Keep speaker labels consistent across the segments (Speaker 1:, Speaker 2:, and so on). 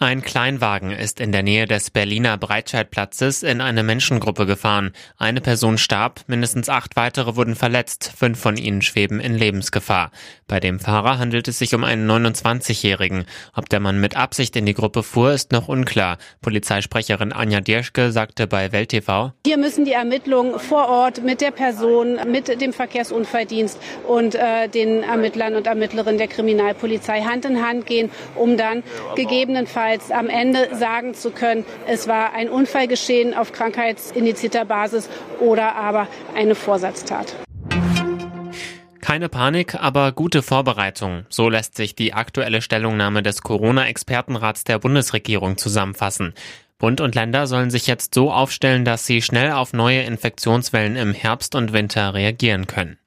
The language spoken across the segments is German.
Speaker 1: Ein Kleinwagen ist in der Nähe des Berliner Breitscheidplatzes in eine Menschengruppe gefahren. Eine Person starb, mindestens acht weitere wurden verletzt, fünf von ihnen schweben in Lebensgefahr. Bei dem Fahrer handelt es sich um einen 29-Jährigen. Ob der Mann mit Absicht in die Gruppe fuhr, ist noch unklar. Polizeisprecherin Anja Dierschke sagte bei Welt TV:
Speaker 2: Hier müssen die Ermittlungen vor Ort mit der Person, mit dem Verkehrsunfalldienst und äh, den Ermittlern und Ermittlerinnen der Kriminalpolizei Hand in Hand gehen, um dann gegebenenfalls jedenfalls am Ende sagen zu können, es war ein Unfall geschehen auf krankheitsinizierter Basis oder aber eine Vorsatztat.
Speaker 1: Keine Panik, aber gute Vorbereitung. So lässt sich die aktuelle Stellungnahme des Corona-Expertenrats der Bundesregierung zusammenfassen. Bund und Länder sollen sich jetzt so aufstellen, dass sie schnell auf neue Infektionswellen im Herbst und Winter reagieren können.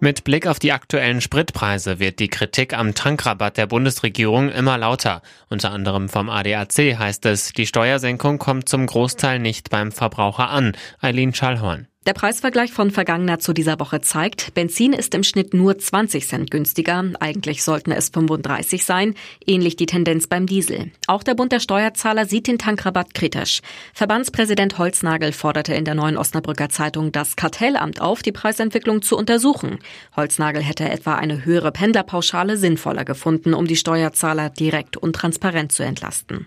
Speaker 1: Mit Blick auf die aktuellen Spritpreise wird die Kritik am Tankrabatt der Bundesregierung immer lauter. Unter anderem vom ADAC heißt es, die Steuersenkung kommt zum Großteil nicht beim Verbraucher an. Eileen Schallhorn.
Speaker 3: Der Preisvergleich von Vergangener zu dieser Woche zeigt, Benzin ist im Schnitt nur 20 Cent günstiger. Eigentlich sollten es 35 sein. Ähnlich die Tendenz beim Diesel. Auch der Bund der Steuerzahler sieht den Tankrabatt kritisch. Verbandspräsident Holznagel forderte in der neuen Osnabrücker Zeitung das Kartellamt auf, die Preisentwicklung zu untersuchen. Holznagel hätte etwa eine höhere Pendlerpauschale sinnvoller gefunden, um die Steuerzahler direkt und transparent zu entlasten.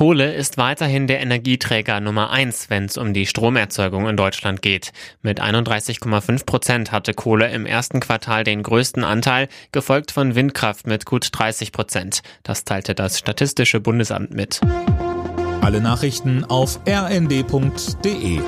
Speaker 1: Kohle ist weiterhin der Energieträger Nummer eins, wenn es um die Stromerzeugung in Deutschland geht. Mit 31,5 Prozent hatte Kohle im ersten Quartal den größten Anteil, gefolgt von Windkraft mit gut 30 Prozent. Das teilte das Statistische Bundesamt mit.
Speaker 4: Alle Nachrichten auf rnd.de